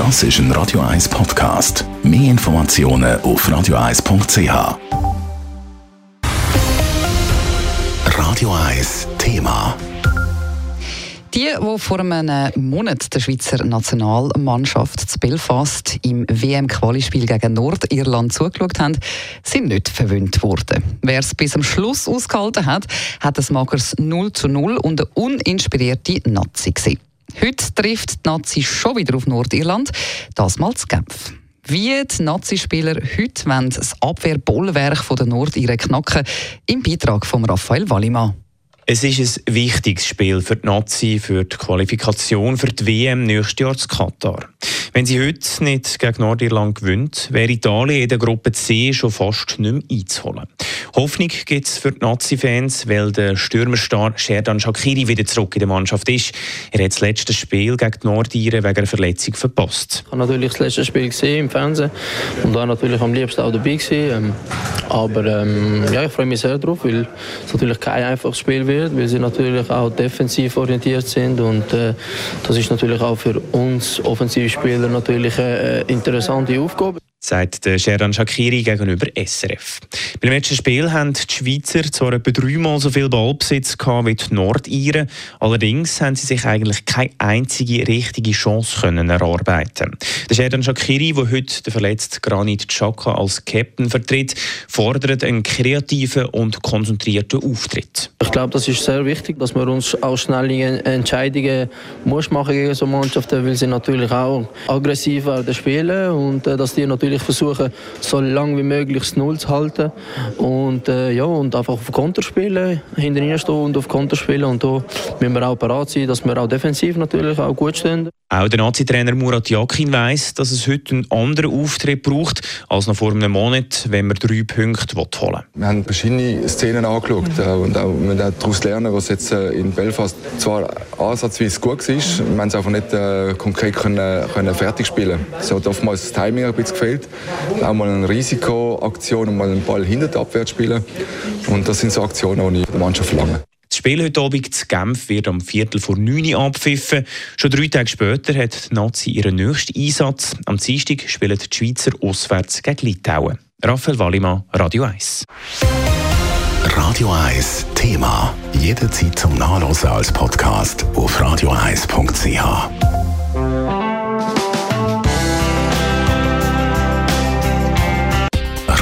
Das ist ein Radio 1 Podcast. Mehr Informationen auf radio1.ch. Radio 1 Thema. Die, die vor einem Monat der Schweizer Nationalmannschaft zu Belfast im WM-Qualispiel gegen Nordirland zugeschaut haben, sind nicht verwöhnt worden. Wer es bis zum Schluss ausgehalten hat, hat ein mageres 0 zu 0 und eine uninspirierte Nazi gesehen. Heute trifft die Nazi schon wieder auf Nordirland, das mal zu Genf. Wie die Nazi-Spieler heute wollen das Abwehrbollwerk der Nordiren knacken, im Beitrag von Raphael Wallimann. Es ist ein wichtiges Spiel für die Nazi, für die Qualifikation für die WM nächstes Jahr zu Katar. Wenn sie heute nicht gegen Nordirland gewinnt, wäre Italien in der Gruppe C schon fast nicht mehr einzuholen. Hoffnung gibt es für die Nazi-Fans, weil der Stürmerstar Sherdan Shakiri wieder zurück in der Mannschaft ist. Er hat das letzte Spiel gegen die Nordiren wegen einer Verletzung verpasst. Ich habe natürlich das letzte Spiel gesehen im Fernsehen und da natürlich am liebsten auch dabei gewesen. Ähm, aber ähm, ja, ich freue mich sehr darauf, weil es natürlich kein einfaches Spiel wird, weil sie natürlich auch defensiv orientiert sind und äh, das ist natürlich auch für uns Offensivspieler natürlich eine interessante Aufgabe sagt Sheran Shakiri gegenüber SRF. Beim letzten Spiel haben die Schweizer zwar etwa dreimal so viel Ballbesitz gehabt wie die Nordiren, allerdings haben sie sich eigentlich keine einzige richtige Chance können erarbeiten. Der Sheran Shakiri, der heute den verletzten Granit Xhaka als Captain vertritt, fordert einen kreativen und konzentrierten Auftritt. Ich glaube, das ist sehr wichtig, dass wir uns auch schnelle Entscheidungen muss machen gegen so Mannschaften, weil sie natürlich auch aggressiv werden spielen und äh, dass die natürlich natürlich versuchen, so lange wie möglich das Null zu halten und, äh, ja, und einfach auf Konter spielen, hinter ihnen stehen und auf Konter spielen und da müssen wir auch parat sein, dass wir auch defensiv natürlich auch gut stehen. Auch der Nazi-Trainer Murat Yakin weiss, dass es heute einen anderen Auftritt braucht als noch vor einem Monat, wenn man drei Punkte holen will. Wir haben verschiedene Szenen angeschaut mhm. und auch, wir daraus lernen, was jetzt äh, in Belfast zwar ansatzweise gut war, wir haben es einfach nicht äh, konkret können, können fertig spielen. Es hat oftmals das Timing ein bisschen gefehlt. Auch mal eine Risikoaktion und mal einen Ball hinter der Abwehr spielen. Und das sind so Aktionen, die ich der Mannschaft verlange. Das Spiel heute Abend zu Genf wird am Viertel vor 9 Uhr abpfiffen. Schon drei Tage später hat die Nazi ihren nächsten Einsatz. Am Dienstag spielen die Schweizer auswärts gegen Litauen. Raphael Wallimann, Radio 1. Radio 1 Thema. Jederzeit zum Nachlesen als Podcast auf radio1.ch.